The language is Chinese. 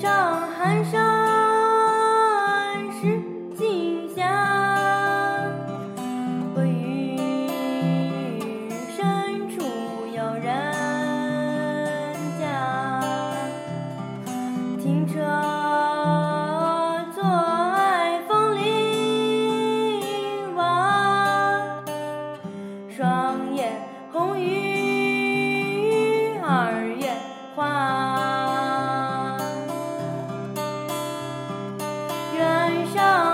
上寒山，石径斜，白云深处有人家。停车坐爱枫林晚，霜叶红于。上。